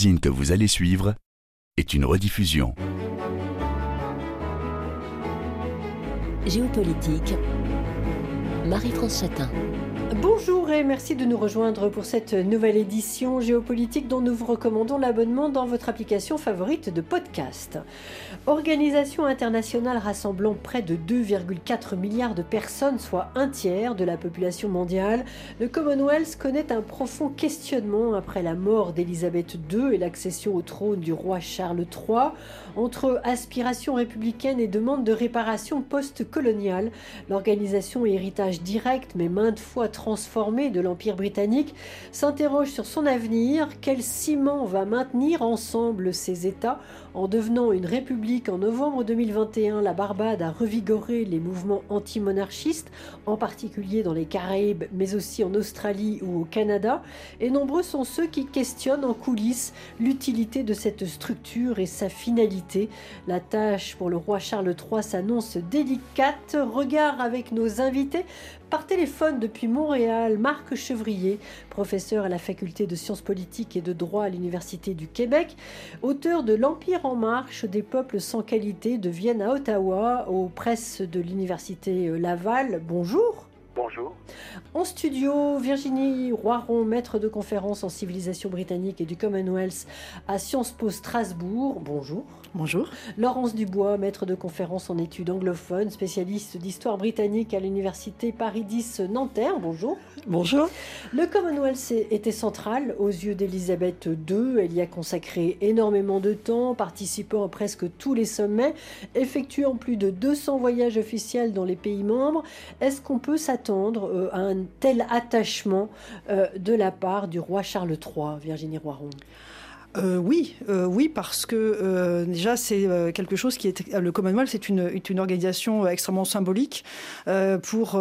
que vous allez suivre est une rediffusion. Géopolitique, Marie-France Chatin. Bonjour et merci de nous rejoindre pour cette nouvelle édition géopolitique dont nous vous recommandons l'abonnement dans votre application favorite de podcast. Organisation internationale rassemblant près de 2,4 milliards de personnes, soit un tiers de la population mondiale, le Commonwealth connaît un profond questionnement après la mort d'Élisabeth II et l'accession au trône du roi Charles III. Entre aspiration républicaine et demande de réparation post-coloniale, l'organisation héritage direct mais maintes fois transformé de l'Empire britannique s'interroge sur son avenir. Quel ciment va maintenir ensemble ces États en devenant une république en novembre 2021, la Barbade a revigoré les mouvements anti-monarchistes, en particulier dans les Caraïbes, mais aussi en Australie ou au Canada, et nombreux sont ceux qui questionnent en coulisses l'utilité de cette structure et sa finalité. La tâche pour le roi Charles III s'annonce délicate. Regard avec nos invités par téléphone depuis Montréal, Marc Chevrier, professeur à la faculté de sciences politiques et de droit à l'Université du Québec, auteur de L'Empire en marche des peuples sans qualité de Vienne à Ottawa, aux presses de l'Université Laval. Bonjour. Bonjour. En studio, Virginie Roiron, maître de conférence en civilisation britannique et du Commonwealth à Sciences Po Strasbourg. Bonjour. Bonjour. Laurence Dubois, maître de conférence en études anglophones, spécialiste d'histoire britannique à l'université Paris 10 Nanterre. Bonjour. Bonjour. Le Commonwealth était central aux yeux d'Elisabeth II. Elle y a consacré énormément de temps, participant à presque tous les sommets, effectuant plus de 200 voyages officiels dans les pays membres. Est-ce qu'on peut s'attendre euh, à un tel attachement euh, de la part du roi Charles III, Virginie Roiron euh, oui, euh, oui, parce que euh, déjà c'est quelque chose qui est le Commonwealth, c'est une, organisation extrêmement symbolique. Pour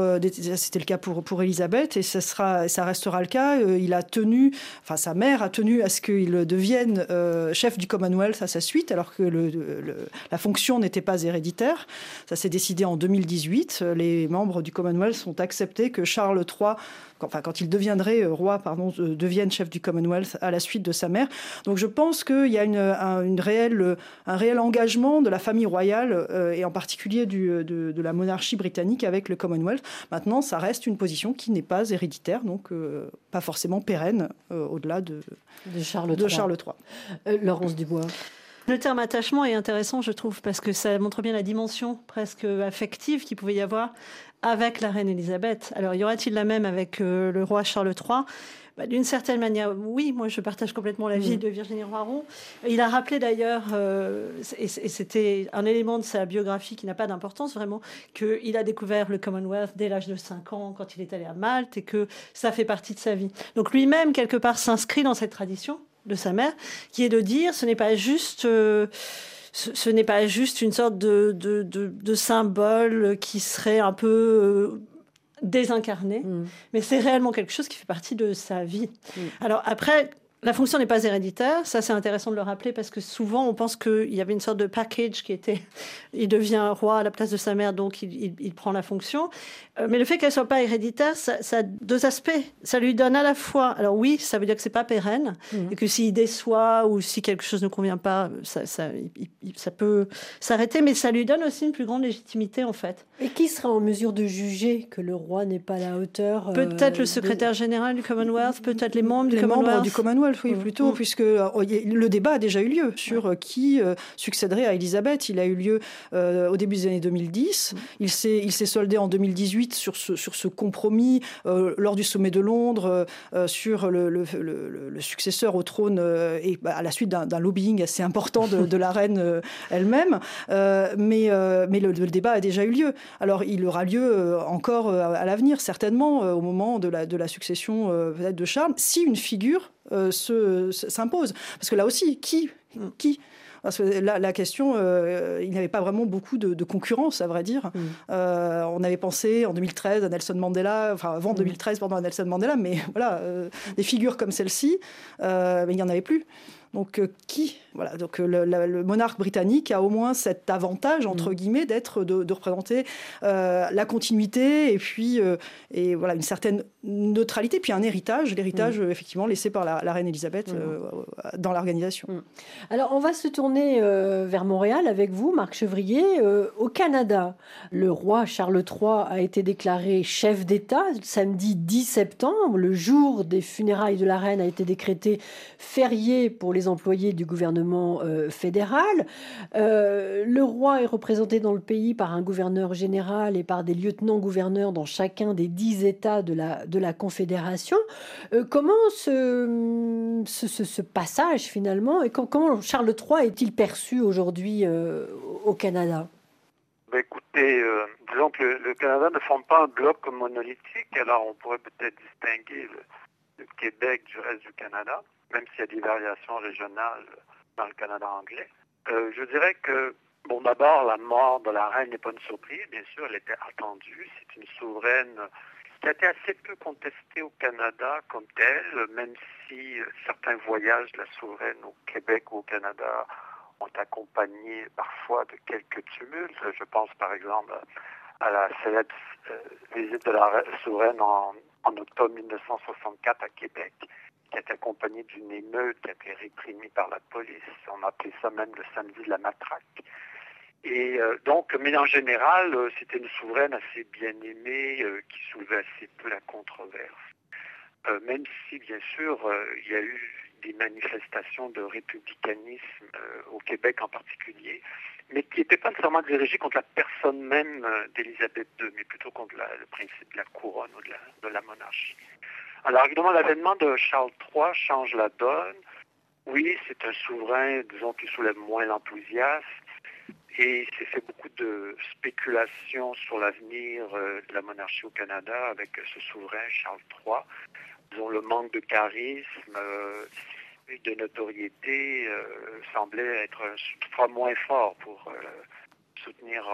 c'était le cas pour pour Elisabeth et ça sera, ça restera le cas. il a tenu, enfin sa mère a tenu à ce qu'il devienne chef du Commonwealth à sa suite, alors que la fonction n'était pas héréditaire. Ça s'est décidé en 2018. Les membres du Commonwealth ont accepté que Charles III enfin quand il deviendrait roi, pardon, devienne chef du Commonwealth à la suite de sa mère. Donc je pense qu'il y a une, un, une réelle, un réel engagement de la famille royale euh, et en particulier du, de, de, la monarchie britannique avec le Commonwealth. Maintenant, ça reste une position qui n'est pas héréditaire, donc euh, pas forcément pérenne euh, au-delà de, de, Charles de Charles III. Laurence Dubois. Le terme attachement est intéressant, je trouve, parce que ça montre bien la dimension presque affective qu'il pouvait y avoir avec la reine Elisabeth. Alors, y aura-t-il la même avec euh, le roi Charles III bah, d'une certaine manière, oui, moi je partage complètement l'avis mmh. de Virginie Roiron. Il a rappelé d'ailleurs, euh, et c'était un élément de sa biographie qui n'a pas d'importance vraiment, qu'il a découvert le Commonwealth dès l'âge de 5 ans quand il est allé à Malte et que ça fait partie de sa vie. Donc lui-même, quelque part, s'inscrit dans cette tradition de sa mère, qui est de dire ce n'est pas juste. Euh, ce, n'est pas juste une sorte de, de, de, de, symbole qui serait un peu euh, désincarné, mm. mais c'est réellement quelque chose qui fait partie de sa vie. Mm. Alors après, la fonction n'est pas héréditaire, ça c'est intéressant de le rappeler parce que souvent on pense qu'il y avait une sorte de package qui était, il devient roi à la place de sa mère, donc il, il, il prend la fonction. Euh, mais le fait qu'elle soit pas héréditaire, ça, ça, a deux aspects. Ça lui donne à la fois, alors oui, ça veut dire que c'est pas pérenne mmh. et que s'il déçoit ou si quelque chose ne convient pas, ça, ça, il, ça peut s'arrêter, mais ça lui donne aussi une plus grande légitimité en fait. Et qui sera en mesure de juger que le roi n'est pas à la hauteur Peut-être euh, le secrétaire de... général du Commonwealth, peut-être les membres les du Commonwealth. membres du Commonwealth oui, plutôt, mmh. puisque euh, le débat a déjà eu lieu sur ouais. qui euh, succéderait à Elisabeth. Il a eu lieu euh, au début des années 2010. Mmh. Il s'est il s'est soldé en 2018 sur ce, sur ce compromis euh, lors du sommet de Londres euh, sur le, le, le, le, successeur au trône et bah, à la suite d'un lobbying assez important de, de la reine elle-même. mais mais le, débat a déjà eu lieu. Alors il aura lieu encore à l'avenir, certainement, au moment de la, de la succession peut-être de Charles, si une figure euh, s'impose. Parce que là aussi, qui, qui? Parce que la, la question, euh, il n'y avait pas vraiment beaucoup de, de concurrence, à vrai dire. Mm. Euh, on avait pensé en 2013 à Nelson Mandela, enfin avant mm. 2013, pendant à Nelson Mandela, mais voilà, euh, des figures comme celle-ci, euh, mais il n'y en avait plus. Donc qui voilà, donc le, monarque britannique a au moins cet avantage entre mm. guillemets d'être de, représenter la continuité et puis et voilà une certaine neutralité puis un héritage, l'héritage mm. effectivement laissé par la, reine Elisabeth mm. dans l'organisation. Alors on va se tourner vers Montréal avec vous, Marc Chevrier. au Canada, le roi Charles III a été déclaré chef d'État samedi 10 septembre. Le jour des funérailles de la reine a été décrété férié pour les employés du gouvernement euh, fédéral. Euh, le roi est représenté dans le pays par un gouverneur général et par des lieutenants-gouverneurs dans chacun des dix États de la, Confédération. Euh, comment ce, passage finalement et comment Charles III est-il perçu aujourd'hui au Canada? Ben, écoutez, disons que le, Canada ne forme pas un bloc monolithique, alors on pourrait peut-être distinguer le, Québec du reste du Canada, même s'il y a des variations régionales dans le Canada anglais. Euh, je dirais que, bon, d'abord, la mort de la reine n'est pas une surprise, bien sûr, elle était attendue. C'est une souveraine qui a été assez peu contestée au Canada comme telle, même si euh, certains voyages de la souveraine au Québec ou au Canada ont accompagné parfois de quelques tumultes. Je pense par exemple à la célèbre euh, visite de la souveraine en, octobre 1964 à Québec, qui été accompagnée d'une émeute qui a été réprimée par la police. On appelait ça même le samedi de la matraque. Et euh, donc, mais en général, euh, c'était une souveraine assez bien aimée qui soulevait assez peu la controverse. même si, bien sûr, il y a eu des manifestations de républicanisme au Québec en particulier, mais qui n'était pas nécessairement dirigé contre la personne même euh, d'Élisabeth II, mais plutôt contre le principe de la couronne ou de la, monarchie. Alors évidemment, l'avènement de Charles III change la donne. Oui, c'est un souverain, qui soulève moins l'enthousiasme. Et s'est fait beaucoup de spéculations sur l'avenir euh, de la monarchie au Canada avec ce souverain, Charles III. Le manque de charisme, euh, de notoriété euh, semblait être toutefois moins fort pour soutenir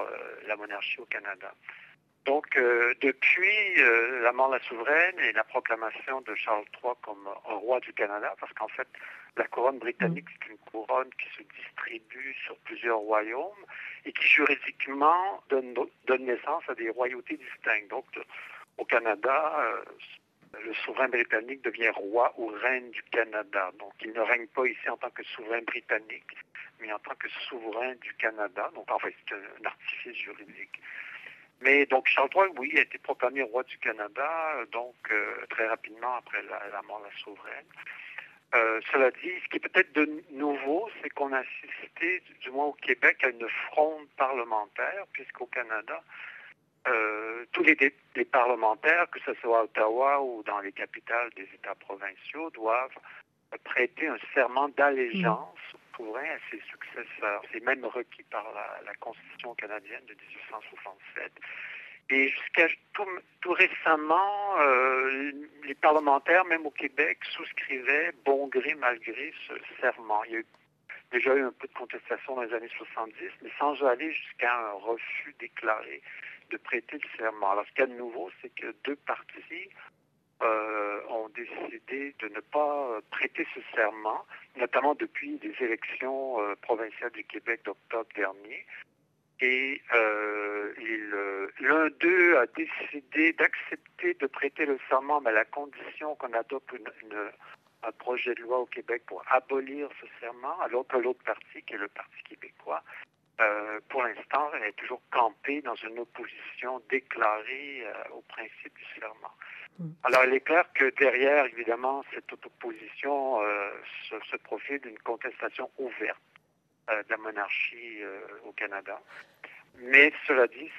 la monarchie au Canada. Donc, depuis la mort de la souveraine et la proclamation de Charles III comme roi du Canada, parce qu'en fait, la couronne britannique, c'est une couronne qui se distribue sur plusieurs royaumes et qui juridiquement donne, donne naissance à des royautés distinctes. Donc, au Canada, le souverain britannique devient roi ou reine du Canada. Donc, il ne règne pas ici en tant que souverain britannique, mais en tant que souverain du Canada. Donc, en fait, c'est un artifice juridique. Mais donc, Charles III, oui, a été proclamé roi du Canada, donc euh, très rapidement après la, mort de la souveraine. Euh, cela dit, ce qui est peut-être de nouveau, c'est qu'on a assisté, du moins au Québec, à une fronde parlementaire, puisqu'au Canada, euh, tous les, parlementaires, que ce soit à Ottawa ou dans les capitales des États provinciaux, doivent prêter un serment d'allégeance un à ses successeurs. C'est même requis par la, Constitution canadienne de 1867. Et jusqu'à tout, récemment, euh, les parlementaires, même au Québec, souscrivaient bon gré mal gré ce serment. Il y a déjà eu un peu de contestation dans les années 70, mais sans aller jusqu'à un refus déclaré de prêter le serment. Alors, ce qu'il y a de nouveau, c'est que deux partis euh, ont décidé de ne pas prêter ce serment, notamment depuis les élections euh, provinciales du Québec d'octobre dernier. Et euh, l'un d'eux a décidé d'accepter de prêter le serment, mais à la condition qu'on adopte un projet de loi au Québec pour abolir ce serment, alors que l'autre parti, qui est le Parti québécois, pour l'instant, elle est toujours campée dans une opposition déclarée au principe du serment. Hmm. Alors, il est clair que derrière, évidemment, cette opposition euh, se, profile d'une contestation ouverte de la monarchie au Canada. Mais cela dit,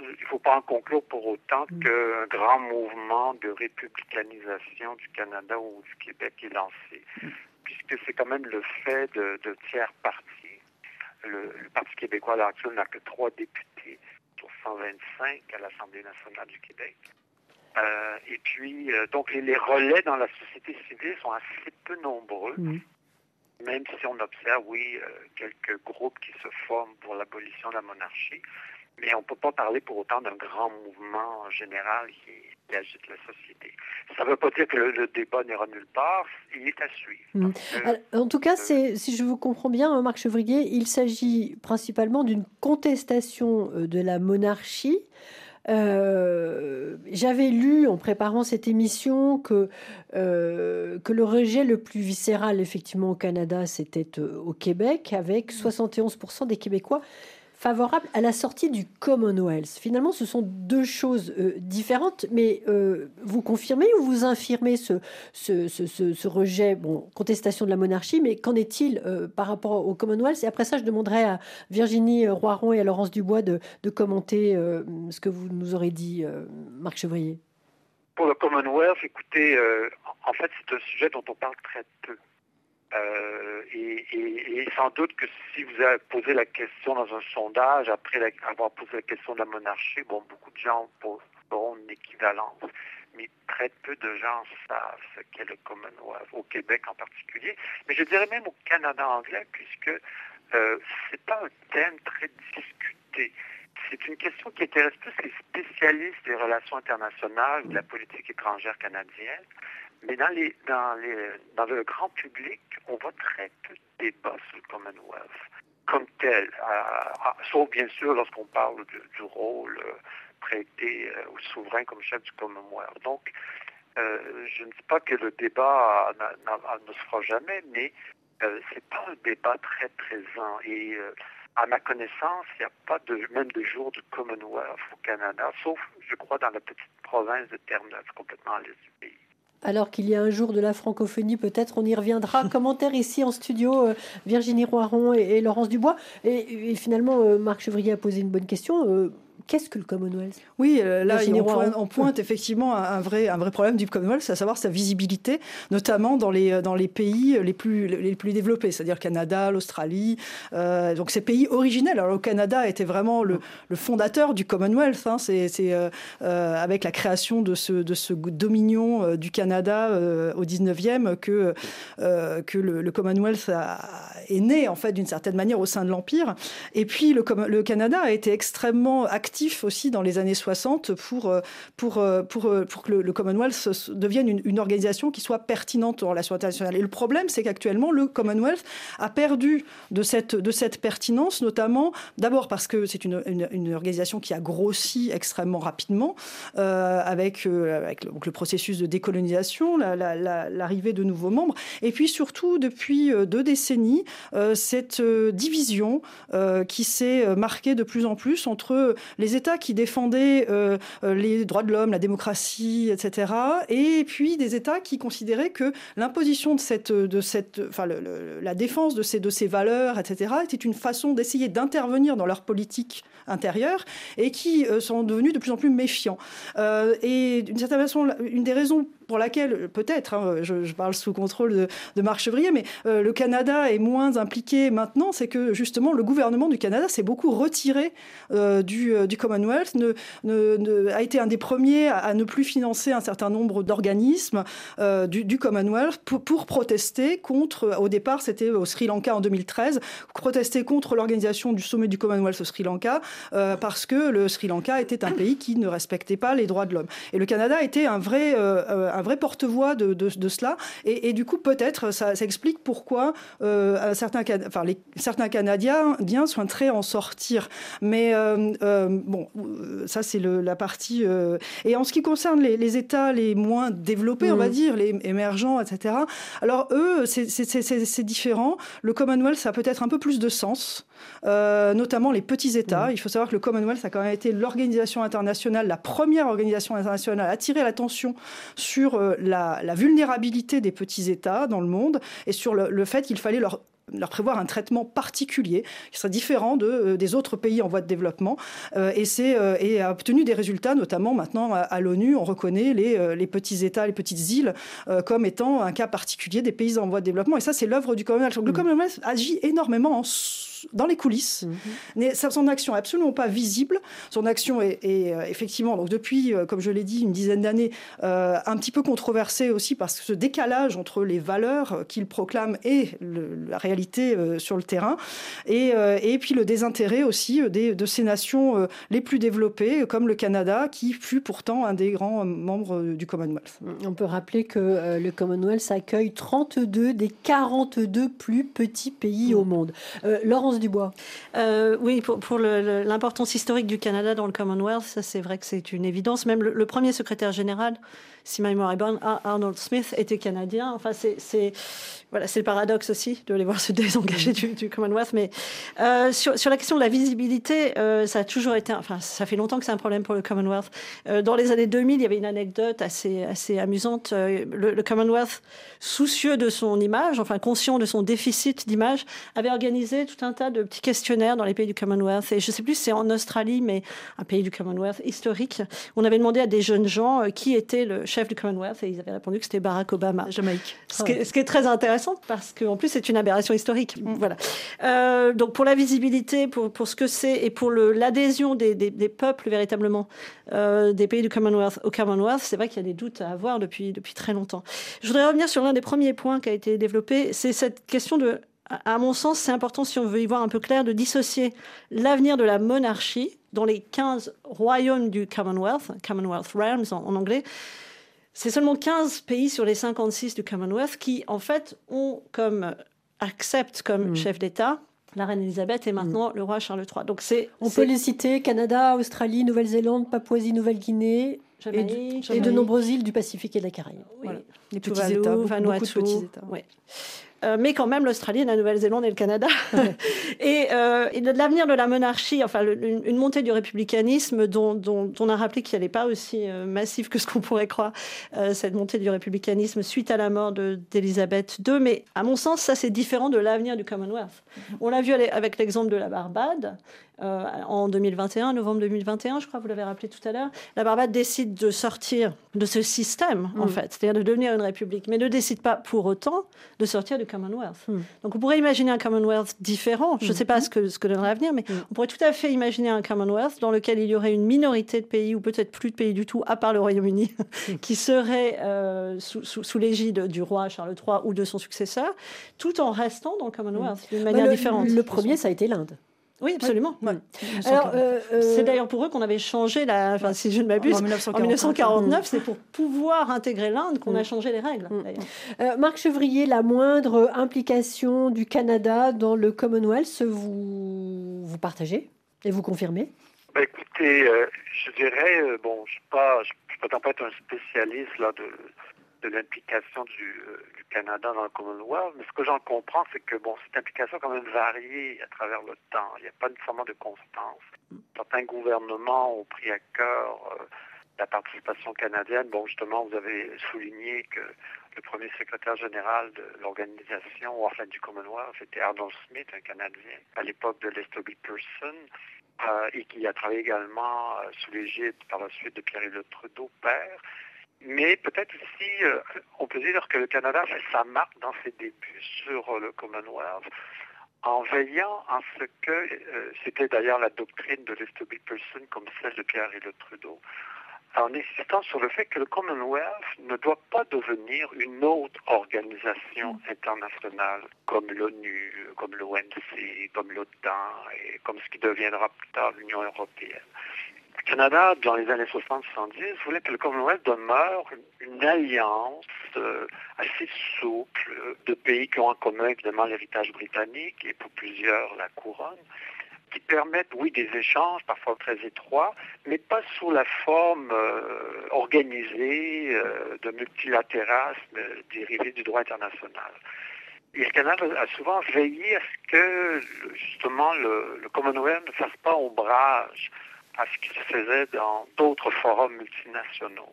il ne faut pas en conclure pour autant hmm. qu'un grand mouvement de républicanisation du Canada ou du Québec est lancé, hmm. puisque c'est quand même le fait de, de tiers partis le, Parti québécois à l'heure actuelle n'a que trois députés sur 125 à l'Assemblée nationale du Québec. Euh, et puis, euh, donc, les, relais dans la société civile sont assez peu nombreux, même si on observe, oui, euh, quelques groupes qui se forment pour l'abolition de la monarchie. mais on ne peut pas parler pour autant d'un grand mouvement général qui, agite la société. Ça ne veut pas dire que le, débat n'ira nulle part, il est à suivre. Mm. en tout cas, si je vous comprends bien, hein, Marc Chevrier, il s'agit principalement d'une contestation de la monarchie. Euh, j'avais lu en préparant cette émission que, que le rejet le plus viscéral, effectivement, au Canada, c'était au Québec, avec 71% des Québécois favorable à la sortie du Commonwealth. Finalement, ce sont deux choses euh, différentes, mais euh, vous confirmez ou vous infirmez ce, rejet, bon, contestation de la monarchie, mais qu'en est-il euh, par rapport au Commonwealth? Et après ça, je demanderai à Virginie Roiron et à Laurence Dubois de, de commenter ce que vous nous aurez dit, Marc Chevrier. Pour le Commonwealth, écoutez, en fait, c'est un sujet dont on parle très peu. Euh, et, sans doute que si vous avez posé la question dans un sondage, après avoir posé la question de la monarchie, bon, beaucoup de gens auront une équivalence, mais très peu de gens savent ce qu'est le Commonwealth, au Québec en particulier, mais je dirais même au Canada anglais, puisque euh, c'est pas un thème très discuté. C'est une question qui intéresse plus les spécialistes des relations internationales, de la politique étrangère canadienne, mais dans, les, dans, les, dans le grand public, on voit très peu de débats sur le Commonwealth comme tel, sauf bien sûr lorsqu'on parle du, rôle euh, prêté euh, au souverain comme chef du Commonwealth. Donc, euh, je ne dis pas que le débat ne se fera jamais, mais c'est pas un débat très présent. Et à ma connaissance, il n'y a pas même de jour du Commonwealth au Canada, sauf, je crois, dans la petite province de Terre-Neuve, complètement à l'est du pays alors qu'il y a un jour de la francophonie, peut-être on y reviendra. Commentaire ici en studio, euh, Virginie Roiron et, Laurence Dubois. Et, finalement, euh, Marc Chevrier a posé une bonne question. Euh, Qu'est-ce que le Commonwealth? Oui, euh, là, on pointe, effectivement un vrai, un vrai problème du Commonwealth, à savoir sa visibilité, notamment dans les, dans les pays les plus, les plus développés, c'est-à-dire Canada, l'Australie. Euh, donc ces pays originels. Alors le Canada était vraiment le, le fondateur du Commonwealth. Hein, c'est euh, avec la création de ce, de ce dominion du Canada au 19e que, que le, Commonwealth est né, en fait, d'une certaine manière au sein de l'Empire. Et puis le, le Canada a été extrêmement actif aussi dans les années 60 pour, euh, pour, euh, pour, euh, pour que le, Commonwealth devienne une, organisation qui soit pertinente en relations internationales. Et le problème, c'est qu'actuellement, le Commonwealth a perdu de cette, de cette pertinence, notamment d'abord parce que c'est une, une, organisation qui a grossi extrêmement rapidement avec, avec le, le, processus de décolonisation, l'arrivée de nouveaux membres, et puis surtout depuis deux décennies, cette division qui s'est marquée de plus en plus entre les États qui défendaient euh, euh, les droits de l'homme, la démocratie, etc., et puis des États qui considéraient que l'imposition de cette, de cette, enfin, la défense de ces, de ces valeurs, etc., était une façon d'essayer d'intervenir dans leur politique intérieure et qui euh, sont devenus de plus en plus méfiants. et d'une certaine façon, une des raisons pour laquelle, peut-être, hein, je, parle sous contrôle de, de Marc Chevrier, mais le Canada est moins impliqué maintenant, c'est que justement le gouvernement du Canada s'est beaucoup retiré du, du Commonwealth ne, a été un des premiers à, ne plus financer un certain nombre d'organismes euh, du, Commonwealth pour, protester contre, au départ c'était au Sri Lanka en 2013, protester contre l'organisation du sommet du Commonwealth au Sri Lanka euh, parce que le Sri Lanka était un pays qui ne respectait pas les droits de l'homme. Et le Canada était un vrai, euh, un vrai porte-voix de, de, cela. Et, du coup, peut-être, ça, explique pourquoi certains, enfin, les, certains Canadiens souhaiteraient en sortir. Mais bon, euh, ça c'est la partie. Euh, et en ce qui concerne les, États les moins développés, on va mm. dire, les émergents, etc. Alors eux, c'est différent. Le Commonwealth, ça a peut-être un peu plus de sens. Euh, notamment les petits États. Mm. Il faut savoir que le Commonwealth a quand même été l'organisation internationale, la première organisation internationale à attirer l'attention sur la, vulnérabilité des petits États dans le monde et sur le fait qu'il fallait leur leur prévoir un traitement particulier qui serait différent de, euh, des autres pays en voie de développement. Euh, et, c'est, euh, et a obtenu des résultats, notamment maintenant à, l'ONU, on reconnaît les, les, petits États, les petites îles comme étant un cas particulier des pays en voie de développement. Et ça, c'est l'œuvre du Commonwealth. Le mmh. Commonwealth agit énormément en dans les coulisses. Mais son action n'est absolument pas visible. Son action est, euh, effectivement, donc depuis, euh, comme je l'ai dit, une dizaine d'années, euh, un petit peu controversée aussi parce que ce décalage entre les valeurs qu'il proclame et la réalité sur le terrain. Et, et puis le désintérêt aussi des, de ces nations les plus développées, comme le Canada, qui fut pourtant un des grands membres du Commonwealth. On peut rappeler que le Commonwealth accueille 32 des 42 plus petits pays au mm. monde. Laurence Dubois. oui, pour, pour l'importance historique du Canada dans le Commonwealth, ça c'est vrai que c'est une évidence. Même le, premier secrétaire général, si ma mémoire est bonne, Arnold Smith, était canadien. Enfin, c'est voilà, le paradoxe aussi de les voir se désengager du, Commonwealth. Mais euh, sur, la question de la visibilité, euh, ça a toujours été, enfin, ça fait longtemps que c'est un problème pour le Commonwealth. Euh, dans les années 2000, il y avait une anecdote assez, assez amusante. Le, Commonwealth, soucieux de son image, enfin conscient de son déficit d'image, avait organisé tout un tas de petits questionnaires dans les pays du Commonwealth. Et je ne sais plus si c'est en Australie, mais un pays du Commonwealth historique. On avait demandé à des jeunes gens qui était le chef du Commonwealth et ils avaient répondu que c'était Barack Obama. Jamaïque. Ce, ce qui est très intéressant parce qu'en plus c'est une aberration historique. Mm. Voilà. Euh, donc pour la visibilité, pour, pour ce que c'est et pour l'adhésion des, des, peuples véritablement euh, des pays du Commonwealth au Commonwealth, c'est vrai qu'il y a des doutes à avoir depuis, depuis très longtemps. Je voudrais revenir sur l'un des premiers points qui a été développé, c'est cette question de à mon sens, c'est important, si on veut y voir un peu clair, de dissocier l'avenir de la monarchie dans les 15 royaumes du Commonwealth, Commonwealth Realms en anglais, c'est seulement 15 pays sur les 56 du Commonwealth qui, en fait, ont comme acceptent comme mm. chef d'État la reine Elisabeth et maintenant le roi Charles III. Donc c'est on peut les citer Canada, Australie, Nouvelle-Zélande, Papouasie-Nouvelle-Guinée et, de, nombreuses îles du Pacifique et de la Caraïbe. Les petits États, Vanuatu, de petits États. Euh, mais quand même l'Australie, la Nouvelle-Zélande et le Canada. et, euh, l'avenir de la monarchie, enfin une, montée du républicanisme dont, on a rappelé qu'il n'est pas aussi euh, massif que ce qu'on pourrait croire, cette montée du républicanisme suite à la mort d'Élisabeth II. Mais à mon sens, ça c'est différent de l'avenir du Commonwealth. On l'a vu avec l'exemple de la Barbade. Euh, en 2021, novembre 2021, je crois, vous l'avez rappelé tout à l'heure, la Barbade décide de sortir de ce système, en mm. fait, c'est-à-dire de devenir une république, mais ne décide pas pour autant de sortir du Commonwealth. Mm. Donc on pourrait imaginer un Commonwealth différent, je ne sais pas mm. ce que, ce que donnerait l'avenir, mais on pourrait tout à fait imaginer un Commonwealth dans lequel il y aurait une minorité de pays, ou peut-être plus de pays du tout, à part le Royaume-Uni, qui serait euh, sous, sous, l'égide du roi Charles III ou de son successeur, tout en restant dans le Commonwealth d'une manière le, différente. Le premier, ça a été l'Inde. Oui, absolument. Alors, euh, euh, c'est d'ailleurs pour eux qu'on avait changé, la, enfin, si je ne m'abuse, en 1949, c'est pour pouvoir intégrer l'Inde qu'on a mm. changé les règles. Mm. Euh, Marc Chevrier, la moindre implication du Canada dans le Commonwealth, vous, vous partagez et vous confirmez? Ben, Écoutez, je dirais, bon, je ne suis pas, pas être un spécialiste là, de, de l'implication du, euh, du, Canada dans le Commonwealth, mais ce que j'en comprends, c'est que bon, cette implication a quand même varié à travers le temps. Il n'y a pas nécessairement de constance. Certains gouvernements ont pris à cœur euh, la participation canadienne. Bon, justement, vous avez souligné que le premier secrétaire général de l'organisation, enfin du Commonwealth, c'était Arnold Smith, un Canadien, à l'époque de B. Pearson, euh, et qui a travaillé également sous l'égide par la suite de Pierre-Éliott Trudeau, père. Mais peut-être aussi, euh, on peut dire que le Canada fait sa marque dans ses débuts sur euh, le Commonwealth en veillant à ce que, euh, c'était d'ailleurs la doctrine de Lester B. Pearson comme celle de Pierre et Trudeau, en insistant sur le fait que le Commonwealth ne doit pas devenir une autre organisation internationale comme l'ONU, comme l'ONC, comme l'OTAN et comme ce qui deviendra plus tard l'Union européenne. Canada, dans les années 60-70, voulait que le Commonwealth demeure une alliance euh, assez souple de pays qui ont en commun évidemment l'héritage britannique et pour plusieurs la couronne, qui permettent, oui, des échanges parfois très étroits, mais pas sous la forme euh, organisée euh, de multilatéralisme dérivé du droit international. Et le Canada a souvent veillé à ce que justement le, le Commonwealth ne fasse pas ombrage à ce qui se faisait dans d'autres forums multinationaux.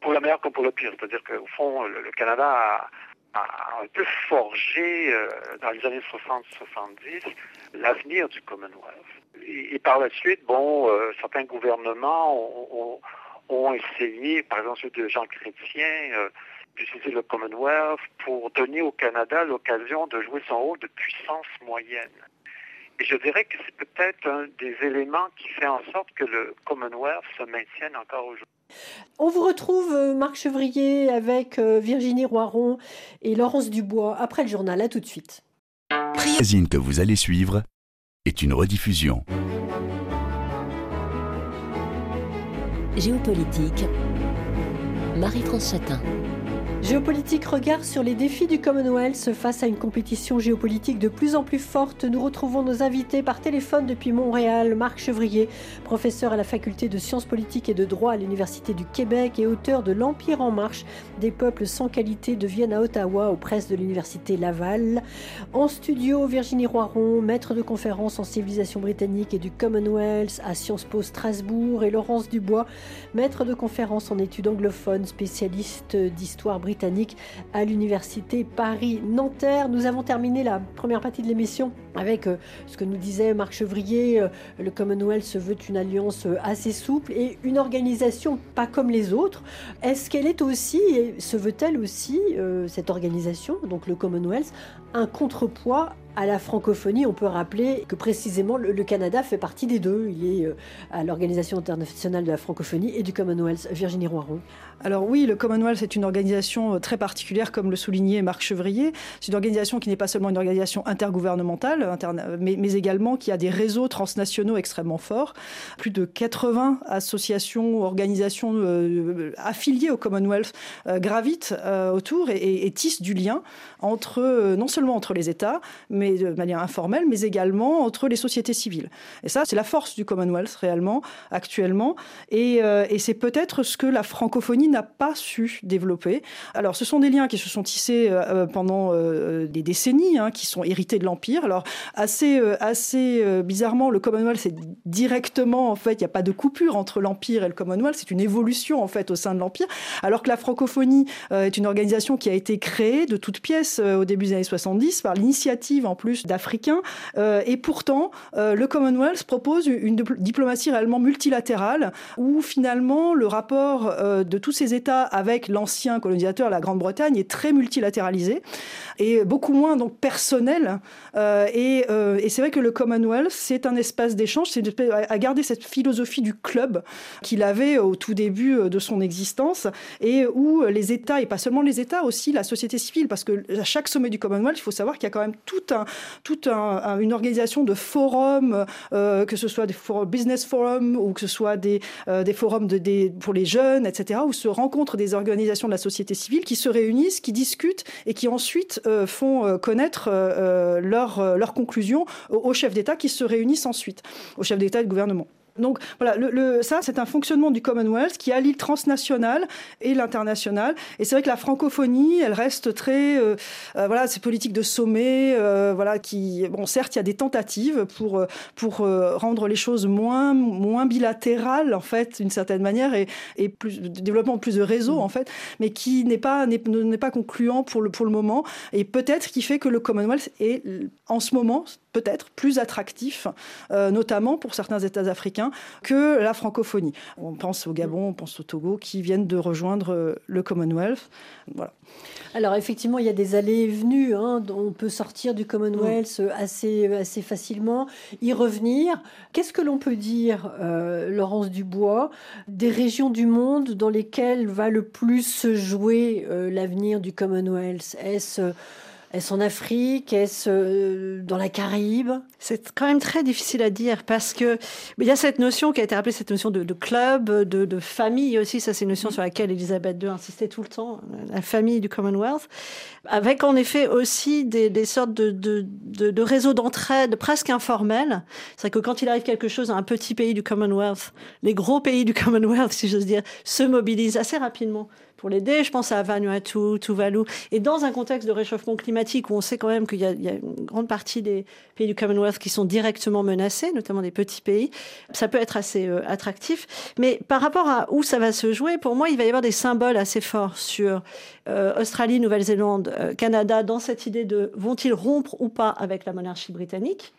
Pour le meilleur comme pour le pire. C'est-à-dire qu'au fond, le, Canada a, un peu forgé euh, dans les années 60-70 l'avenir du Commonwealth. Et, par la suite, bon, euh, certains gouvernements ont, essayé, par exemple ceux de Jean Chrétien, euh, d'utiliser le Commonwealth pour donner au Canada l'occasion de jouer son rôle de puissance moyenne. Et je dirais que c'est peut-être un des éléments qui fait en sorte que le Commonwealth se maintienne encore aujourd'hui. On vous retrouve, euh, Marc Chevrier, avec euh, Virginie Roiron et Laurence Dubois après le journal. À tout de suite. magazine que vous allez suivre est une rediffusion. Géopolitique. Marie-France Chatin. Géopolitique regard sur les défis du Commonwealth face à une compétition géopolitique de plus en plus forte. Nous retrouvons nos invités par téléphone depuis Montréal. Marc Chevrier, professeur à la faculté de sciences politiques et de droit à l'Université du Québec et auteur de L'Empire en marche, des peuples sans qualité de Vienne à Ottawa aux presses de l'Université Laval. En studio, Virginie Roiron, maître de conférence en civilisation britannique et du Commonwealth à Sciences Po Strasbourg et Laurence Dubois, maître de conférence en études anglophones, spécialiste d'histoire britannique à l'université Paris-Nanterre. Nous avons terminé la première partie de l'émission avec euh, ce que nous disait Marc Chevrier. Euh, le Commonwealth se veut une alliance euh, assez souple et une organisation pas comme les autres. Est-ce qu'elle est aussi, et se veut-elle aussi, cette organisation, donc le Commonwealth, un contrepoids à la francophonie, on peut rappeler que précisément le, Canada fait partie des deux. Il est à l'Organisation internationale de la francophonie et du Commonwealth. Virginie Roiron. Alors oui, le Commonwealth est une organisation très particulière, comme le soulignait Marc Chevrier. C'est une organisation qui n'est pas seulement une organisation intergouvernementale, mais, également qui a des réseaux transnationaux extrêmement forts. Plus de 80 associations, organisations euh, affiliées au Commonwealth euh, gravitent euh, autour et, et, tissent du lien entre, non seulement entre les États, mais de manière informelle, mais également entre les sociétés civiles. Et ça, c'est la force du Commonwealth réellement, actuellement. Et, et c'est peut-être ce que la francophonie n'a pas su développer. Alors, ce sont des liens qui se sont tissés pendant des décennies, hein, qui sont hérités de l'Empire. Alors, assez, euh, assez euh, bizarrement, le Commonwealth, c'est directement, en fait, il n'y a pas de coupure entre l'Empire et le Commonwealth, c'est une évolution, en fait, au sein de l'Empire, alors que la francophonie euh, est une organisation qui a été créée de toutes pièces au début des années 70 par l'initiative, en plus, d'Africains, et pourtant, le Commonwealth propose une diplomatie réellement multilatérale, où finalement, le rapport de tous ces États avec l'ancien colonisateur, la Grande-Bretagne, est très multilatéralisé, et beaucoup moins, donc, personnel, et euh, et, c'est vrai que le Commonwealth, c'est un espace d'échange, c'est à garder cette philosophie du club qu'il avait au tout début euh, de son existence, et où les États, et pas seulement les États, aussi la société civile, parce que à chaque sommet du Commonwealth, il faut savoir qu'il y a quand même toute un, toute un, une organisation de forums, euh, que ce soit des forums, business forums, ou que ce soit des, des forums pour les jeunes, etc., où se rencontrent des organisations de la société civile qui se réunissent, qui discutent, et qui ensuite font connaître leur, leur conclusions aux chefs d'État qui se réunissent ensuite, aux chefs d'État et de gouvernement. Donc voilà, ça c'est un fonctionnement du Commonwealth qui allie le transnational et l'international. Et c'est vrai que la francophonie, elle reste très, euh, euh, voilà, ces politiques de sommet, euh, voilà, qui, bon, certes, il y a des tentatives pour pour rendre les choses moins moins bilatérales en fait, d'une certaine manière, et, et plus développement plus de réseaux en fait, mais qui n'est pas n'est pas concluant pour le pour le moment, et peut-être qui fait que le Commonwealth est en ce moment peut-être plus attractif, notamment pour certains États africains que la francophonie. On pense au Gabon, on pense au Togo, qui viennent de rejoindre euh, le Commonwealth. Voilà. Alors effectivement, il y a des allées et venues. Hein, on peut sortir du Commonwealth mm. assez, assez facilement, y revenir. Qu'est-ce que l'on peut dire, euh, Laurence Dubois, des régions du monde dans lesquelles va le plus se jouer euh, l'avenir du Commonwealth? Est-ce est-ce en Afrique? Est-ce euh, dans la Caraïbe? C'est quand même très difficile à dire parce que il y a cette notion qui a été rappelée, cette notion de, club, de, famille aussi. Ça, c'est une notion sur laquelle Elisabeth II insistait tout le temps, la famille du Commonwealth, avec en effet aussi des, sortes de, de réseaux d'entraide presque informels. C'est vrai que quand il arrive quelque chose dans un petit pays du Commonwealth, les gros pays du Commonwealth, si j'ose dire, se mobilisent assez rapidement pour l'aider. Je pense à Vanuatu, Tuvalu. Et dans un contexte de réchauffement climatique où on sait quand même qu'il y, a une grande partie des pays du Commonwealth qui sont directement menacés, notamment des petits pays, ça peut être assez euh, attractif. Mais par rapport à où ça va se jouer, pour moi, il va y avoir des symboles assez forts sur euh, Australie, Nouvelle-Zélande, euh, Canada, dans cette idée de vont-ils rompre ou pas avec la monarchie britannique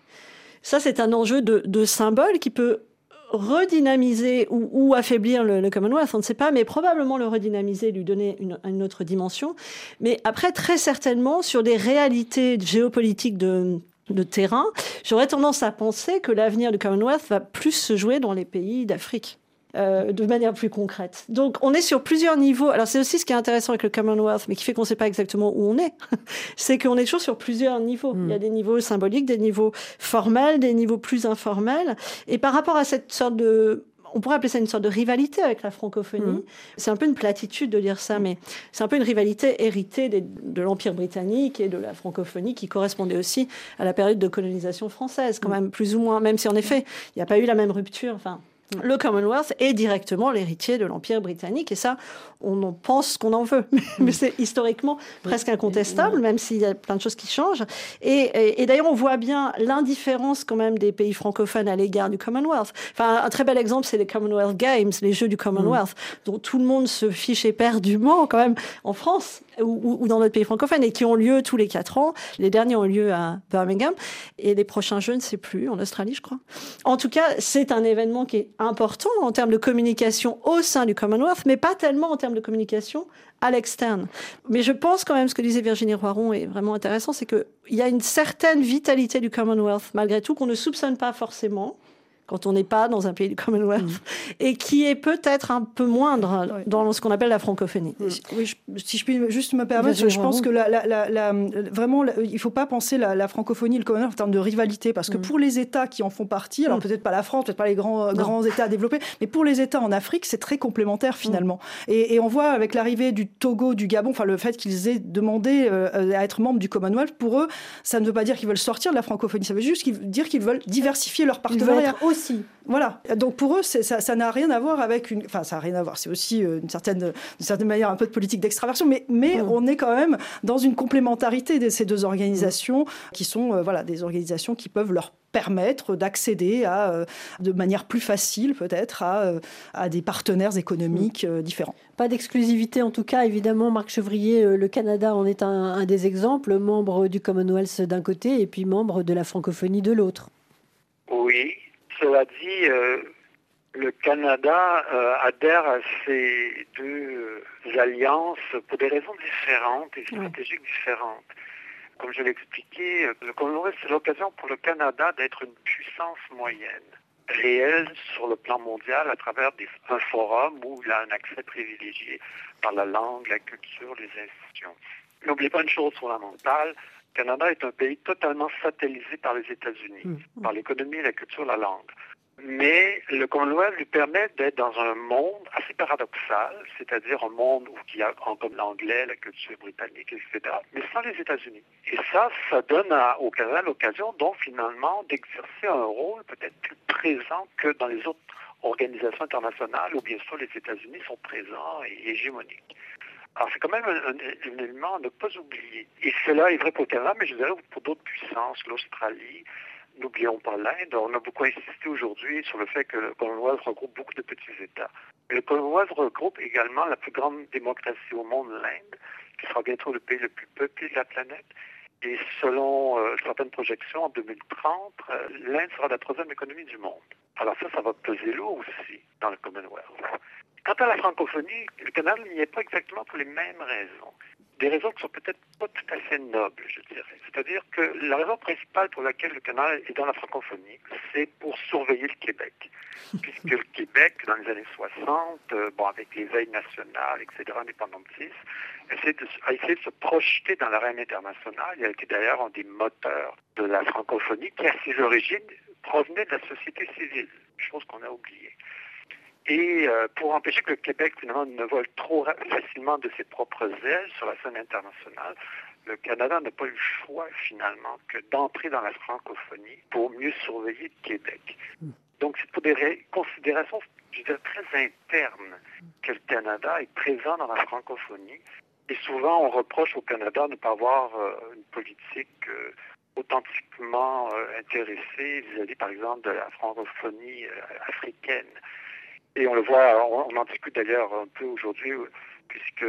ça, c'est un enjeu de, de symbole qui peut redynamiser ou, affaiblir le, Commonwealth, on ne sait pas, mais probablement le redynamiser, lui donner une, autre dimension. Mais après, très certainement, sur des réalités géopolitiques de, de terrain, j'aurais tendance à penser que l'avenir du Commonwealth va plus se jouer dans les pays d'Afrique. Euh, de manière plus concrète. Donc on est sur plusieurs niveaux. Alors c'est aussi ce qui est intéressant avec le Commonwealth, mais qui fait qu'on ne sait pas exactement où on est. c'est qu'on est toujours sur plusieurs niveaux. Il y a hmm. des niveaux symboliques, des niveaux formels, des niveaux plus informels. Et par rapport à cette sorte de on pourrait appeler ça une sorte de rivalité avec la francophonie. Hmm. C'est un peu une platitude de dire ça, mais c'est un peu une rivalité héritée de l'Empire britannique et de la francophonie qui correspondait aussi à la période de colonisation française, quand hmm. même, plus ou moins, même si en effet, il n'y a pas eu la même rupture. Enfin, le Commonwealth est directement l'héritier de l'Empire britannique. Et ça, on en pense qu'on en veut. Mais c'est historiquement presque incontestable, même s'il y a plein de choses qui changent. Et, d'ailleurs, on voit bien l'indifférence quand même des pays francophones à l'égard du Commonwealth. Enfin, un très bel exemple, c'est les Commonwealth Games, les Jeux du Commonwealth, mm. dont tout le monde se fiche éperdument quand même en France ou, dans notre pays francophone et qui ont lieu tous les quatre ans. Les derniers ont lieu à Birmingham et les prochains Jeux, ne sais plus, en Australie, je crois. En tout cas, c'est un événement qui est important en termes de communication au sein du Commonwealth, mais pas tellement en termes de communication à l'externe. Mais je pense quand même, ce que disait Virginie Roiron est vraiment intéressant, c'est qu'il y a une certaine vitalité du Commonwealth, malgré tout, qu'on ne soupçonne pas forcément quand on n'est pas dans un pays du Commonwealth, mm. et qui est peut-être un peu moindre dans ce qu'on appelle la francophonie. Mm. Oui, si je puis juste me permettre, je, pense que la, la, vraiment, il ne faut pas penser la, francophonie, le Commonwealth en termes de rivalité, parce que mm. pour les États qui en font partie, alors peut-être pas la France, peut-être pas les grands, grands États développés, mais pour les États en Afrique, c'est très complémentaire finalement. Et, on voit avec l'arrivée du Togo, du Gabon, enfin le fait qu'ils aient demandé euh, à être membres du Commonwealth, pour eux, ça ne veut pas dire qu'ils veulent sortir de la francophonie, ça veut juste dire qu'ils veulent diversifier leur partenariat. Voilà. Donc pour eux, ça n'a rien à voir avec une. Enfin, ça n'a rien à voir. C'est aussi euh, une certaine, certaine manière un peu de politique d'extraversion, mais, mais on est quand même dans une complémentarité de ces deux organisations qui sont euh, voilà, des organisations qui peuvent leur permettre d'accéder à, euh, de manière plus facile peut-être à, à, des partenaires économiques différents. Pas d'exclusivité en tout cas, évidemment, Marc Chevrier, le Canada en est un, un des exemples, membre du Commonwealth d'un côté et puis membre de la francophonie de l'autre. Oui, cela dit, euh, le Canada euh, adhère à ces deux euh, alliances pour des raisons différentes et stratégiques différentes. Comme je l'ai expliqué, le Commonwealth, c'est l'occasion pour le Canada d'être une puissance moyenne réelle sur le plan mondial à travers un forum où il a un accès privilégié par la langue, la culture, les institutions. N'oubliez pas une chose fondamentale, le Canada est un pays totalement satellisé par les États-Unis, mm. par l'économie, la culture, la langue. Mais le Commonwealth lui permet d'être dans un monde assez paradoxal, c'est-à-dire un monde où il y a comme l'anglais, la culture britannique, etc., mais sans les États-Unis. Et ça, ça donne au Canada l'occasion, donc, finalement, d'exercer un rôle peut-être plus présent que dans les autres organisations internationales où, bien sûr, les États-Unis sont présents et hégémoniques. Alors, c'est quand même un, élément à ne pas oublier. Et cela est vrai pour le Canada, mais je dirais pour d'autres puissances, l'Australie. N'oublions pas l'Inde. On a beaucoup insisté aujourd'hui sur le fait que le Commonwealth regroupe beaucoup de petits États. Mais le Commonwealth regroupe également la plus grande démocratie au monde, l'Inde, qui sera bientôt le pays le plus peuplé de la planète. Et selon euh, certaines projections, en 2030, euh, l'Inde sera la troisième économie du monde. Alors ça, ça va peser lourd aussi dans le Commonwealth. Quant à la francophonie, le Canada n'y est pas exactement pour les mêmes raisons. Des raisons qui sont peut-être pas tout à fait nobles, je dirais. C'est-à-dire que la raison principale pour laquelle le Canada est dans la francophonie, c'est pour surveiller le Québec. Puisque le Québec, dans les années 60, euh, bon, avec l'éveil national, etc., indépendantiste, a essayé de se projeter dans l'arène internationale. Il a été d'ailleurs un des moteurs de la francophonie qui, à ses origines, provenait de la société civile, chose qu'on a oubliée. Et euh, pour empêcher que le Québec, finalement, ne vole trop facilement de ses propres ailes sur la scène internationale, le Canada n'a pas eu le choix, finalement, que d'entrer dans la francophonie pour mieux surveiller le Québec. Donc, c'est pour des considérations, je dirais, très internes que le Canada est présent dans la francophonie. Et souvent, on reproche au Canada de ne pas avoir euh, une politique euh, authentiquement intéressée vis-à-vis, par exemple, de la francophonie africaine. Et on le voit, on, en discute d'ailleurs un peu aujourd'hui, puisque,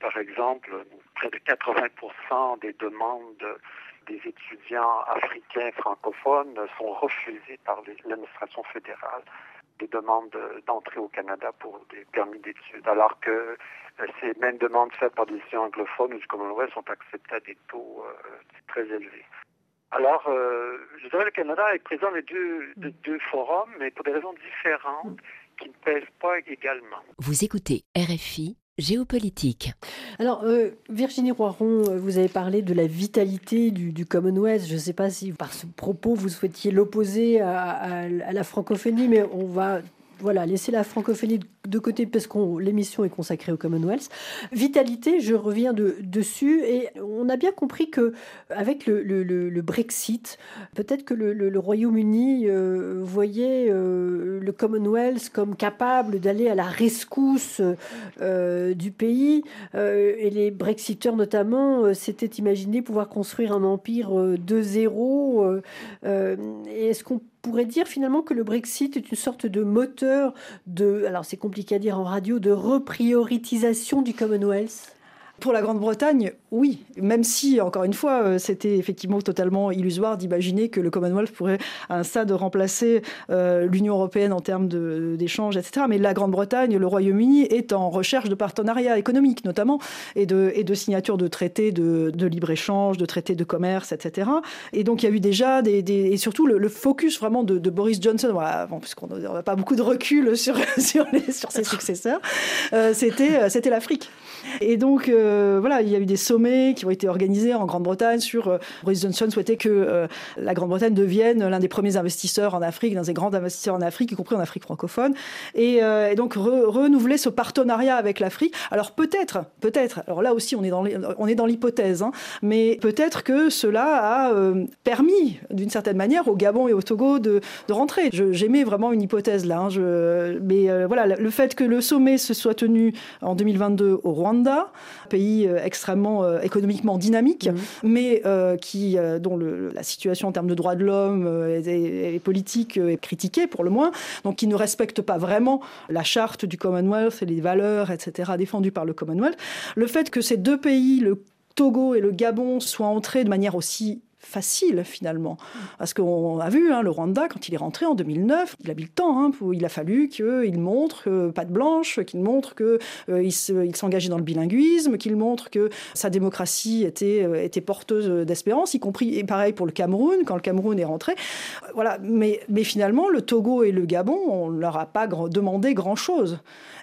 par exemple, près de 80% des demandes des étudiants africains francophones sont refusées par l'administration fédérale des demandes d'entrée au Canada pour des permis d'études, alors que euh, ces mêmes demandes faites par des étudiants anglophones ou du Commonwealth sont acceptées à des taux euh, très élevés. Alors, euh, je dirais que le Canada est présent dans les deux, deux forums, mais pour des raisons différentes qui ne pèsent pas également. Vous écoutez RFI géopolitique. Alors, euh, Virginie Roiron, euh, vous avez parlé de la vitalité du, Commonwealth. Je ne sais pas si par ce propos vous souhaitiez l'opposer à, la francophonie, mais on va voilà, laisser la francophonie de côté parce que l'émission est consacrée au Commonwealth. Vitalité, je reviens de, dessus et on a bien compris que avec le, Brexit, peut-être que le, Royaume-Uni euh, voyait euh, le Commonwealth comme capable d'aller à la rescousse euh, du pays et les Brexiteurs notamment s'étaient imaginés pouvoir construire un empire de zéro. Est-ce qu'on pourrait dire finalement que le Brexit est une sorte de moteur de, alors c'est compliqué à dire en radio, de reprioritisation du Commonwealth? Pour la Grande-Bretagne, oui, même si, encore une fois, euh, c'était effectivement totalement illusoire d'imaginer que le Commonwealth pourrait, à un stade, remplacer euh, l'Union européenne en termes d'échanges, etc. Mais la Grande-Bretagne, le Royaume-Uni est en recherche de partenariats économiques, notamment, et de, de signature de traités de, libre-échange, de traités de commerce, etc. Et donc, il y a eu déjà des. et surtout, le, focus vraiment de, Boris Johnson, bon, puisqu'on n'a pas beaucoup de recul sur ses successeurs, euh, c'était l'Afrique. Et donc, euh, voilà, il y a eu des sommets qui ont été organisés en Grande-Bretagne sur. Euh, Boris Johnson souhaitait que euh, la Grande-Bretagne devienne l'un des premiers investisseurs en Afrique, l'un des grands investisseurs en Afrique, y compris en Afrique francophone. Et, donc, renouveler ce partenariat avec l'Afrique. Alors, peut-être, peut-être, alors là aussi, on est dans, l'hypothèse, hein, mais peut-être que cela a permis, d'une certaine manière, au Gabon et au Togo de, rentrer. J'aimais vraiment une hypothèse là. Hein, mais voilà, le fait que le sommet se soit tenu en 2022 au Rwanda, Rwanda, pays euh, extrêmement euh, économiquement dynamique, mhm. mais euh, qui, dont la situation en termes de droits de l'homme et, politique est critiquée pour le moins, donc qui ne respecte pas vraiment la charte du Commonwealth et les valeurs, etc., défendues par le Commonwealth. Le fait que ces deux pays, le Togo et le Gabon soient entrés de manière aussi facile finalement. Parce qu'on a vu, hein, le Rwanda, quand il est rentré en 2009, il a mis le temps, hein, il a fallu qu'il montre que pas de blanche, qu'il montre qu'il euh, s'engageait dans le bilinguisme, qu'il montre que sa démocratie était, euh, était porteuse d'espérance, y compris, et pareil pour le Cameroun, quand le Cameroun est rentré. Voilà, mais, mais finalement, le Togo et le Gabon, on ne leur a pas demandé grand-chose.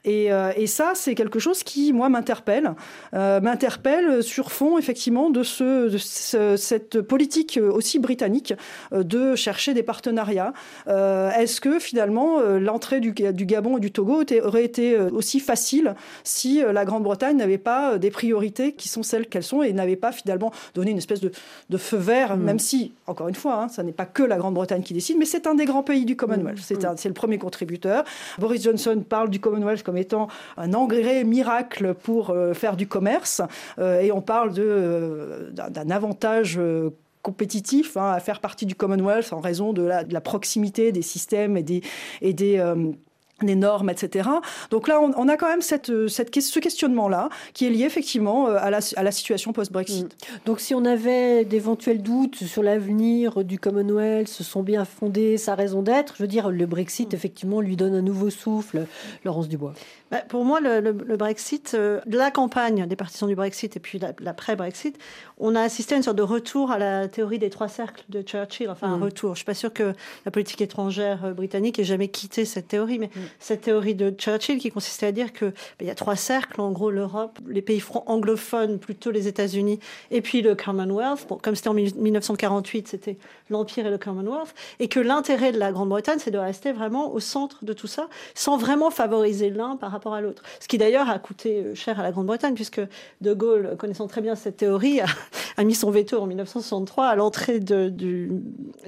Euh, et, ça, c'est quelque chose qui, moi, m'interpelle. Euh, m'interpelle sur fond, effectivement, de, ce, cette politique aussi britannique euh, de chercher des partenariats. Est-ce que, finalement, l'entrée du, du, Gabon et du Togo aurait été aussi facile si la Grande-Bretagne n'avait pas des priorités qui sont celles qu'elles sont et n'avait pas, finalement, donné une espèce de, feu vert, mm. même si, encore une fois, hein, ça n'est pas que la Grande-Bretagne qui décide, mais c'est un des grands pays du Commonwealth. Mm. C'est le premier contributeur. Boris Johnson parle du Commonwealth comme étant un engrais miracle pour euh, faire du commerce. Euh, et on parle euh, d'un avantage compétitif hein, à faire partie du Commonwealth en raison de la, de la proximité des systèmes et des, et des des normes, etc. Donc là, on, a quand même cette, cette, ce questionnement-là qui est lié effectivement à la, à la situation post-Brexit. Mm. Donc si on avait d'éventuels doutes sur l'avenir du Commonwealth, se sont bien fondés, sa raison d'être, je veux dire, le Brexit, mm. effectivement, lui donne un nouveau souffle. Laurence Dubois. Bah, pour moi, le, Brexit, euh, la campagne des partisans du Brexit et puis l'après-Brexit, on a assisté à une sorte de retour à la théorie des trois cercles de Churchill. Enfin, un mm. retour. Je ne suis pas sûre que la politique étrangère euh, britannique ait jamais quitté cette théorie, mais cette théorie de Churchill qui consistait à dire que bah, il y a trois cercles, en gros l'Europe, les pays anglophones, plutôt les États-Unis, et puis le Commonwealth. comme c'était en 1948, c'était l'Empire et le Commonwealth, et que l'intérêt de la Grande-Bretagne, c'est de rester vraiment au centre de tout ça, sans vraiment favoriser l'un par rapport à l'autre. Ce qui d'ailleurs a coûté euh, cher à la Grande-Bretagne, puisque De Gaulle, connaissant très bien cette théorie, a, mis son veto en 1963 à l'entrée du,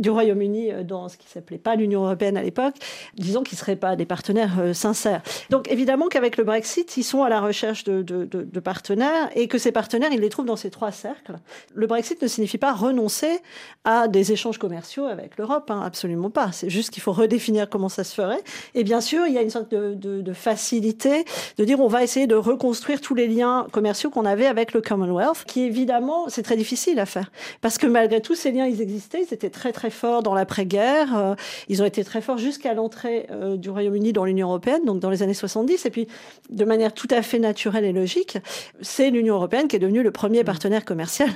Royaume-Uni euh, dans ce qui s'appelait pas l'Union européenne à l'époque, disant qu'ils ne seraient pas des partenaires euh. Donc évidemment qu'avec le Brexit, ils sont à la recherche de, partenaires et que ces partenaires, ils les trouvent dans ces trois cercles. Le Brexit ne signifie pas renoncer à des échanges commerciaux avec l'Europe, hein, absolument pas. C'est juste qu'il faut redéfinir comment ça se ferait. Et bien sûr, il y a une sorte de, facilité de dire on va essayer de reconstruire tous les liens commerciaux qu'on avait avec le Commonwealth, qui évidemment, c'est très difficile à faire. Parce que malgré tout, ces liens, ils existaient, ils étaient très très forts dans l'après-guerre, euh, ils ont été très forts jusqu'à l'entrée euh, du Royaume-Uni dans l'Union européenne, donc dans les années 70. Et puis, de manière tout à fait naturelle et logique, c'est l'Union européenne qui est devenue le premier mm. partenaire commercial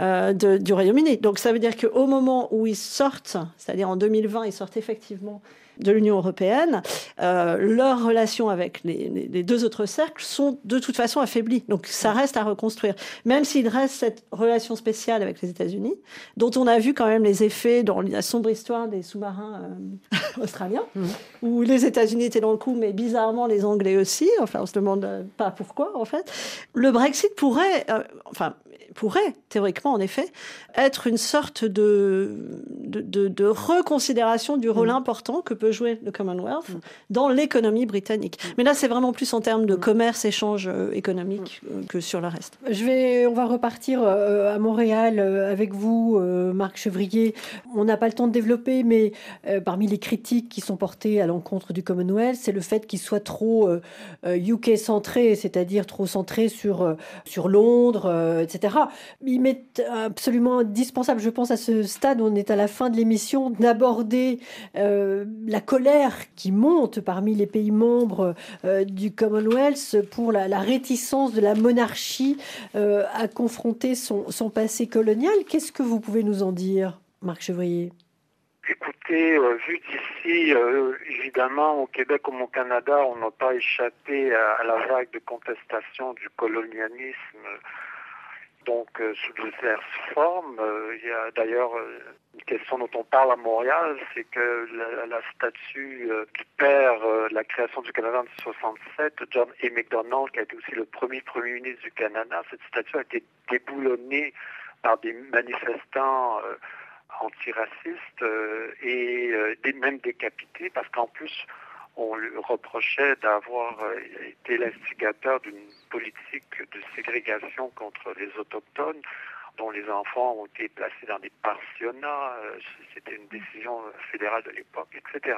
euh, du Royaume-Uni. Donc, ça veut dire qu'au moment où ils sortent, c'est-à-dire en 2020, ils sortent effectivement de l'Union européenne, euh, leurs relations avec les, les, deux autres cercles sont de toute façon affaiblies. Donc ça reste à reconstruire. Même s'il reste cette relation spéciale avec les États-Unis, dont on a vu quand même les effets dans la sombre histoire des sous-marins euh, australiens, mmh. où les États-Unis étaient dans le coup, mais bizarrement les Anglais aussi. Enfin, on se demande pas pourquoi en fait. Le Brexit pourrait, euh, enfin, pourrait, théoriquement en effet, être une sorte de, de, reconsidération du rôle mm. important que peut jouer le Commonwealth mm. dans l'économie britannique. Mm. Mais là, c'est vraiment plus en termes de commerce, échange euh, économique euh, que sur le reste. Je vais, on va repartir euh, à Montréal avec vous, Marc Chevrier. On n'a pas le temps de développer, mais parmi les critiques qui sont portées à l'encontre du Commonwealth, c'est le fait qu'il soit trop UK centré, c'est-à-dire trop centré sur, sur Londres, etc. Il m'est absolument indispensable, je pense, à ce stade on est à la fin de l'émission, d'aborder euh, la colère qui monte parmi les pays membres euh, du Commonwealth pour la, réticence de la monarchie euh, à confronter son, son passé colonial. Qu'est-ce que vous pouvez nous en dire, Marc Chevrier? Écoutez, vu d'ici, évidemment, au Québec comme au Canada, on n'a pas échappé à, la vague de contestation du colonialisme donc euh, sous diverses formes. Euh, il y a d'ailleurs euh, une question dont on parle à Montréal, c'est que la, statue du père la création du Canada en 1967, John A. MacDonald, qui a été aussi le premier premier ministre du Canada, cette statue a été déboulonnée par des manifestants antiracistes et même décapités parce qu'en plus on lui reprochait d'avoir euh, été l'instigateur d'une politique de ségrégation contre les autochtones dont les enfants ont été placés dans des pensionnats. Euh, c'était une décision fédérale de l'époque, etc.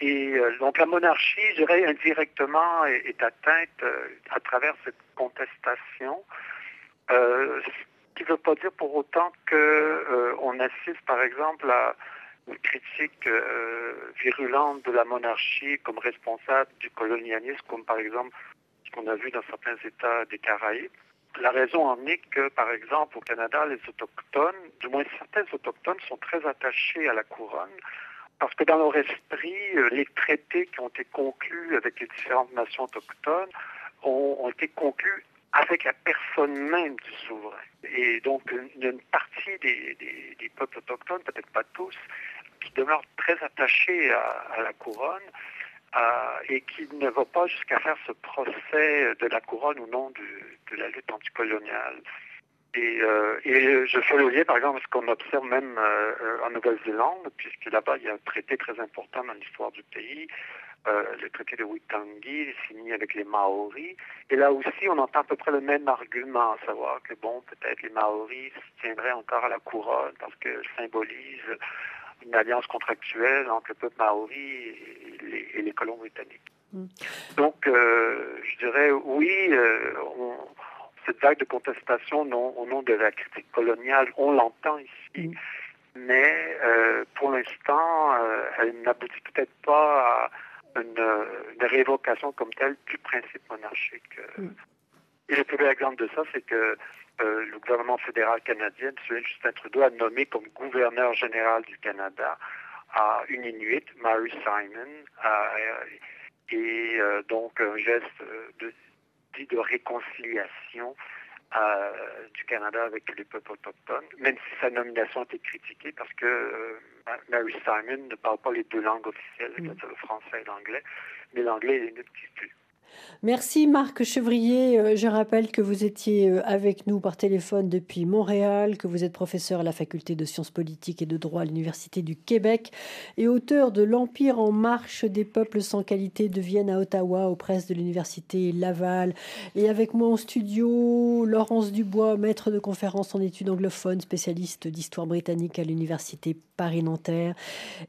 Et euh, donc la monarchie, je dirais, indirectement est, atteinte à travers cette contestation. ce qui ne veut pas dire pour autant qu'on assiste, par exemple, à une critique euh, virulente de la monarchie comme responsable du colonialisme, comme par exemple ce qu'on a vu dans certains États des Caraïbes. La raison en est que, par exemple, au Canada, les autochtones, du moins certains autochtones, sont très attachés à la couronne parce que dans leur esprit, euh, les traités qui ont été conclus avec les différentes nations autochtones ont, été conclus avec la personne même du souverain. Et donc, une, partie des, des peuples autochtones, peut-être pas tous, qui demeure très attaché à, la couronne et qui ne va pas jusqu'à faire ce procès de la couronne au nom de, la lutte anticoloniale. Et, euh, et je fais le lien, par exemple, ce qu'on observe même euh, en Nouvelle-Zélande, puisque là-bas, il y a un traité très important dans l'histoire du pays, euh, le traité de Waitangi, signé avec les Maoris. Et là aussi, on entend à peu près le même argument, à savoir que, bon, peut-être les Maoris tiendraient encore à la couronne parce que symbolise une alliance contractuelle entre le peuple maori et les, colons britanniques. Mm. Donc, euh, je dirais, oui, euh, cette vague de contestation au nom de la critique coloniale, on l'entend ici, mm. mais euh, pour l'instant, elle n'aboutit peut-être pas à une, révocation comme telle du principe monarchique. Mm. Et le plus bel exemple de ça, c'est que euh, le gouvernement fédéral canadien, M. Justin Trudeau, a nommé comme gouverneur général du Canada à une Inuit, Mary Simon, euh, et euh, donc un geste de, dit de réconciliation du Canada avec les peuples autochtones, même si sa nomination a été critiquée parce que Mary Simon ne parle pas les deux langues officielles, mm. le français et l'anglais, mais l'anglais n'existe plus. Merci Marc Chevrier. Euh, je rappelle que vous étiez euh, avec nous par téléphone depuis Montréal, que vous êtes professeur à la faculté de sciences politiques et de droit à l'Université du Québec et auteur de L'Empire en marche des peuples sans qualité de Vienne à Ottawa aux presses de l'Université Laval. Et avec moi en studio, Laurence Dubois, maître de conférence en études anglophones, spécialiste d'histoire britannique à l'Université Paris-Nanterre,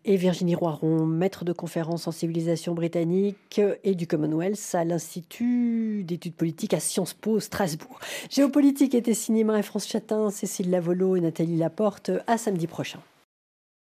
et Virginie Roiron, maître de conférence en civilisation britannique et du Commonwealth à l'Institut d'études politiques à Sciences Po Strasbourg. Géopolitique était signé Marie-France Chatin, Cécile Lavolo et Nathalie Laporte. À samedi prochain.